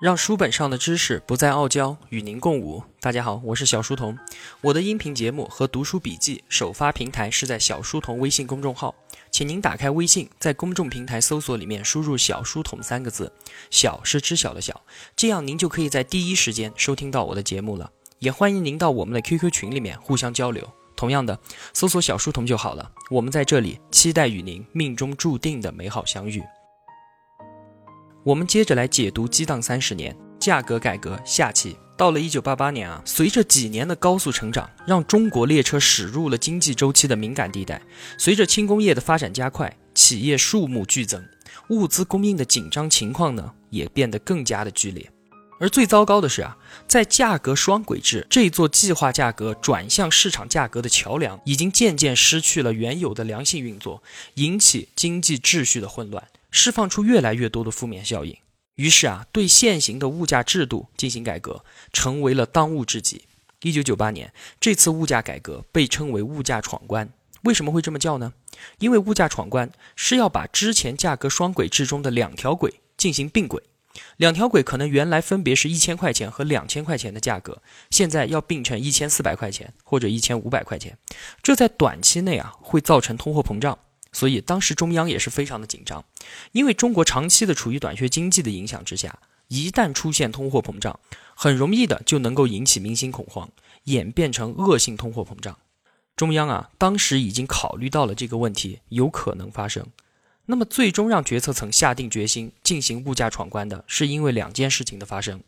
让书本上的知识不再傲娇，与您共舞。大家好，我是小书童。我的音频节目和读书笔记首发平台是在小书童微信公众号，请您打开微信，在公众平台搜索里面输入“小书童”三个字，小是知晓的小，这样您就可以在第一时间收听到我的节目了。也欢迎您到我们的 QQ 群里面互相交流。同样的，搜索“小书童”就好了。我们在这里期待与您命中注定的美好相遇。我们接着来解读激荡三十年价格改革下期。到了一九八八年啊，随着几年的高速成长，让中国列车驶入了经济周期的敏感地带。随着轻工业的发展加快，企业数目剧增，物资供应的紧张情况呢，也变得更加的剧烈。而最糟糕的是啊，在价格双轨制这座计划价格转向市场价格的桥梁，已经渐渐失去了原有的良性运作，引起经济秩序的混乱。释放出越来越多的负面效应，于是啊，对现行的物价制度进行改革，成为了当务之急。一九九八年，这次物价改革被称为“物价闯关”。为什么会这么叫呢？因为物价闯关是要把之前价格双轨制中的两条轨进行并轨，两条轨可能原来分别是一千块钱和两千块钱的价格，现在要并成一千四百块钱或者一千五百块钱，这在短期内啊会造成通货膨胀。所以当时中央也是非常的紧张，因为中国长期的处于短缺经济的影响之下，一旦出现通货膨胀，很容易的就能够引起民心恐慌，演变成恶性通货膨胀。中央啊，当时已经考虑到了这个问题有可能发生。那么最终让决策层下定决心进行物价闯关的，是因为两件事情的发生。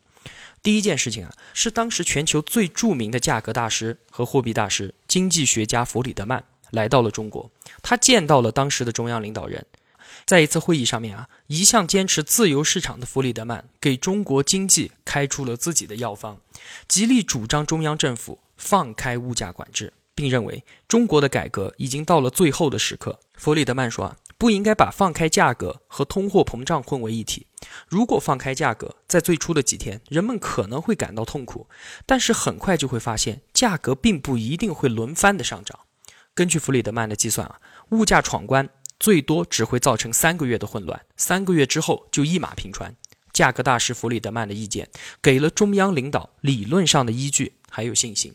第一件事情啊，是当时全球最著名的价格大师和货币大师、经济学家弗里德曼。来到了中国，他见到了当时的中央领导人，在一次会议上面啊，一向坚持自由市场的弗里德曼给中国经济开出了自己的药方，极力主张中央政府放开物价管制，并认为中国的改革已经到了最后的时刻。弗里德曼说啊，不应该把放开价格和通货膨胀混为一体。如果放开价格，在最初的几天，人们可能会感到痛苦，但是很快就会发现，价格并不一定会轮番的上涨。根据弗里德曼的计算啊，物价闯关最多只会造成三个月的混乱，三个月之后就一马平川。价格大师弗里德曼的意见给了中央领导理论上的依据，还有信心。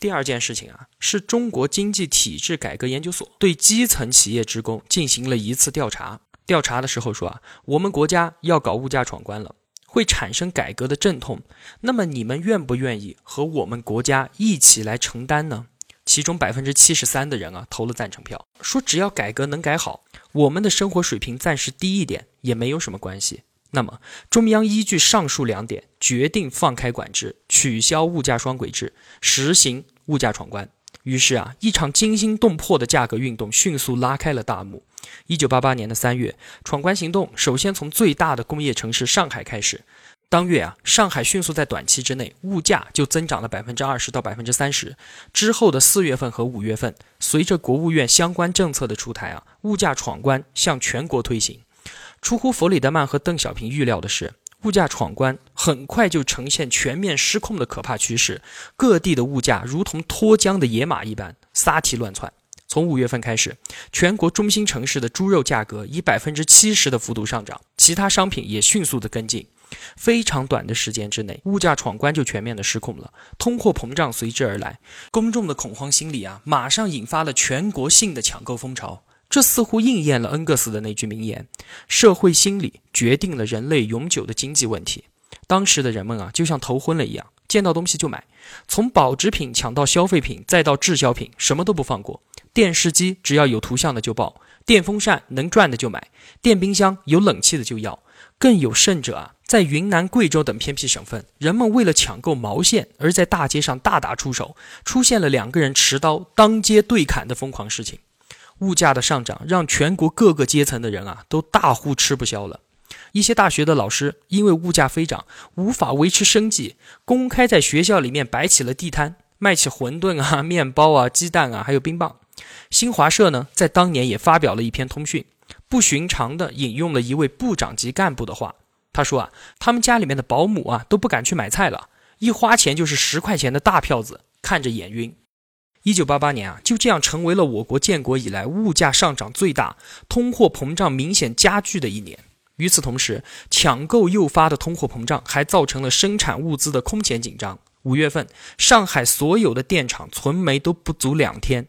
第二件事情啊，是中国经济体制改革研究所对基层企业职工进行了一次调查。调查的时候说啊，我们国家要搞物价闯关了，会产生改革的阵痛。那么你们愿不愿意和我们国家一起来承担呢？其中百分之七十三的人啊投了赞成票，说只要改革能改好，我们的生活水平暂时低一点也没有什么关系。那么中央依据上述两点，决定放开管制，取消物价双轨制，实行物价闯关。于是啊，一场惊心动魄的价格运动迅速拉开了大幕。一九八八年的三月，闯关行动首先从最大的工业城市上海开始。当月啊，上海迅速在短期之内物价就增长了百分之二十到百分之三十。之后的四月份和五月份，随着国务院相关政策的出台啊，物价闯关向全国推行。出乎弗里德曼和邓小平预料的是，物价闯关很快就呈现全面失控的可怕趋势，各地的物价如同脱缰的野马一般撒蹄乱窜。从五月份开始，全国中心城市的猪肉价格以百分之七十的幅度上涨，其他商品也迅速的跟进。非常短的时间之内，物价闯关就全面的失控了，通货膨胀随之而来，公众的恐慌心理啊，马上引发了全国性的抢购风潮。这似乎应验了恩格斯的那句名言：“社会心理决定了人类永久的经济问题。”当时的人们啊，就像头昏了一样，见到东西就买，从保值品抢到消费品，再到滞销品，什么都不放过。电视机只要有图像的就报，电风扇能转的就买，电冰箱有冷气的就要。更有甚者啊，在云南、贵州等偏僻省份，人们为了抢购毛线，而在大街上大打出手，出现了两个人持刀当街对砍的疯狂事情。物价的上涨让全国各个阶层的人啊都大呼吃不消了。一些大学的老师因为物价飞涨，无法维持生计，公开在学校里面摆起了地摊，卖起馄饨啊、面包啊、鸡蛋啊，还有冰棒。新华社呢，在当年也发表了一篇通讯。不寻常的引用了一位部长级干部的话，他说啊，他们家里面的保姆啊都不敢去买菜了，一花钱就是十块钱的大票子，看着眼晕。一九八八年啊，就这样成为了我国建国以来物价上涨最大、通货膨胀明显加剧的一年。与此同时，抢购诱发的通货膨胀还造成了生产物资的空前紧张。五月份，上海所有的电厂存煤都不足两天。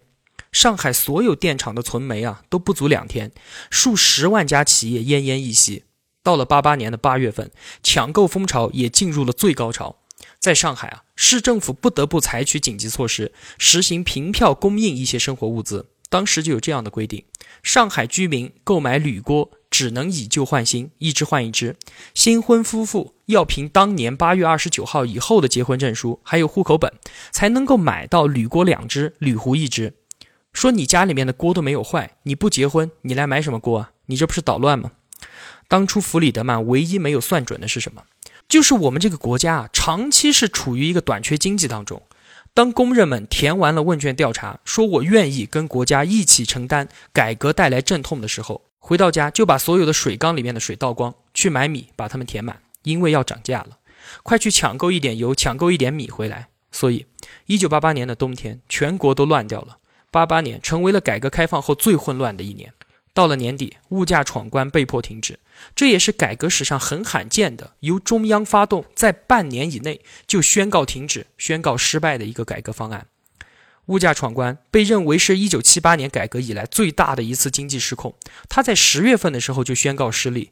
上海所有电厂的存煤啊都不足两天，数十万家企业奄奄一息。到了八八年的八月份，抢购风潮也进入了最高潮。在上海啊，市政府不得不采取紧急措施，实行凭票供应一些生活物资。当时就有这样的规定：上海居民购买铝锅只能以旧换新，一只换一只；新婚夫妇要凭当年八月二十九号以后的结婚证书还有户口本，才能够买到铝锅两只，铝壶一只。说你家里面的锅都没有坏，你不结婚，你来买什么锅啊？你这不是捣乱吗？当初弗里德曼唯一没有算准的是什么？就是我们这个国家啊，长期是处于一个短缺经济当中。当工人们填完了问卷调查，说我愿意跟国家一起承担改革带来阵痛的时候，回到家就把所有的水缸里面的水倒光，去买米把它们填满，因为要涨价了，快去抢购一点油，抢购一点米回来。所以，一九八八年的冬天，全国都乱掉了。八八年成为了改革开放后最混乱的一年。到了年底，物价闯关被迫停止，这也是改革史上很罕见的由中央发动，在半年以内就宣告停止、宣告失败的一个改革方案。物价闯关被认为是一九七八年改革以来最大的一次经济失控。他在十月份的时候就宣告失利，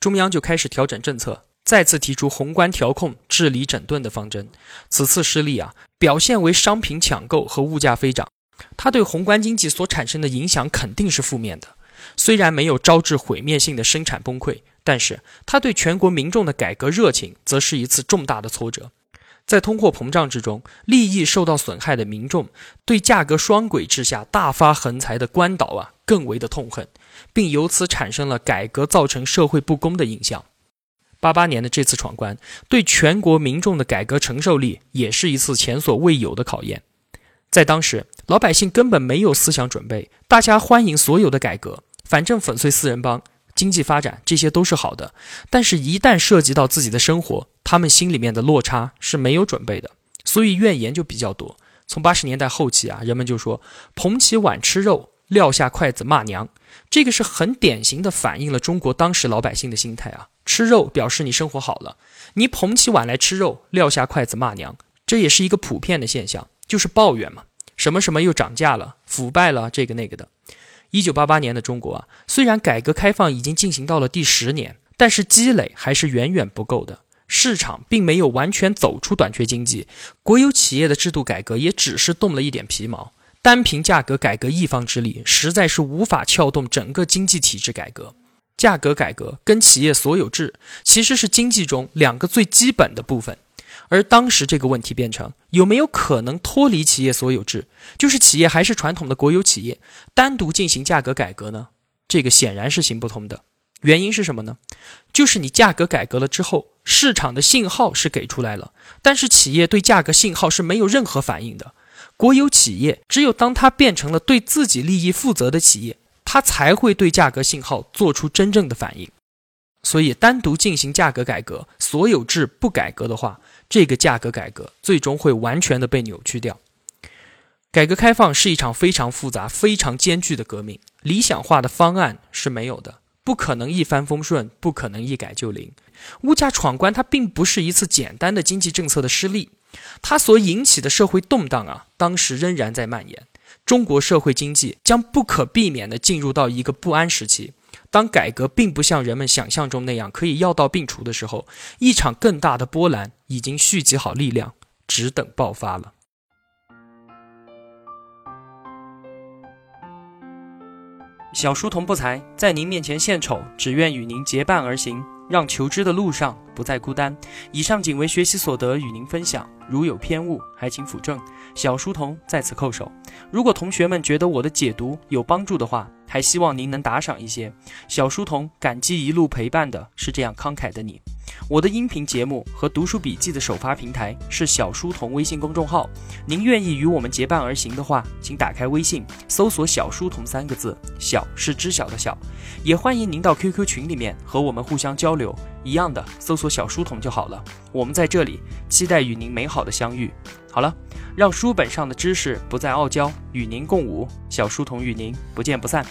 中央就开始调整政策，再次提出宏观调控、治理整顿的方针。此次失利啊，表现为商品抢购和物价飞涨，它对宏观经济所产生的影响肯定是负面的。虽然没有招致毁灭性的生产崩溃，但是他对全国民众的改革热情则是一次重大的挫折。在通货膨胀之中，利益受到损害的民众对价格双轨制下大发横财的官岛啊更为的痛恨，并由此产生了改革造成社会不公的印象。八八年的这次闯关，对全国民众的改革承受力也是一次前所未有的考验。在当时，老百姓根本没有思想准备，大家欢迎所有的改革。反正粉碎四人帮、经济发展这些都是好的，但是，一旦涉及到自己的生活，他们心里面的落差是没有准备的，所以怨言就比较多。从八十年代后期啊，人们就说捧起碗吃肉，撂下筷子骂娘，这个是很典型的反映了中国当时老百姓的心态啊。吃肉表示你生活好了，你捧起碗来吃肉，撂下筷子骂娘，这也是一个普遍的现象，就是抱怨嘛，什么什么又涨价了，腐败了，这个那个的。一九八八年的中国啊，虽然改革开放已经进行到了第十年，但是积累还是远远不够的。市场并没有完全走出短缺经济，国有企业的制度改革也只是动了一点皮毛。单凭价格改革一方之力，实在是无法撬动整个经济体制改革。价格改革跟企业所有制其实是经济中两个最基本的部分。而当时这个问题变成有没有可能脱离企业所有制，就是企业还是传统的国有企业，单独进行价格改革呢？这个显然是行不通的。原因是什么呢？就是你价格改革了之后，市场的信号是给出来了，但是企业对价格信号是没有任何反应的。国有企业只有当它变成了对自己利益负责的企业，它才会对价格信号做出真正的反应。所以，单独进行价格改革，所有制不改革的话，这个价格改革最终会完全的被扭曲掉。改革开放是一场非常复杂、非常艰巨的革命，理想化的方案是没有的，不可能一帆风顺，不可能一改就灵。物价闯关它并不是一次简单的经济政策的失利，它所引起的社会动荡啊，当时仍然在蔓延。中国社会经济将不可避免地进入到一个不安时期。当改革并不像人们想象中那样可以药到病除的时候，一场更大的波澜已经蓄积好力量，只等爆发了。小书童不才，在您面前献丑，只愿与您结伴而行，让求知的路上不再孤单。以上仅为学习所得，与您分享，如有偏误，还请斧正。小书童在此叩首。如果同学们觉得我的解读有帮助的话，还希望您能打赏一些。小书童感激一路陪伴的是这样慷慨的你。我的音频节目和读书笔记的首发平台是小书童微信公众号。您愿意与我们结伴而行的话，请打开微信，搜索“小书童”三个字，小是知晓的小。也欢迎您到 QQ 群里面和我们互相交流，一样的搜索“小书童”就好了。我们在这里期待与您美好的相遇。好了。让书本上的知识不再傲娇，与您共舞。小书童与您不见不散。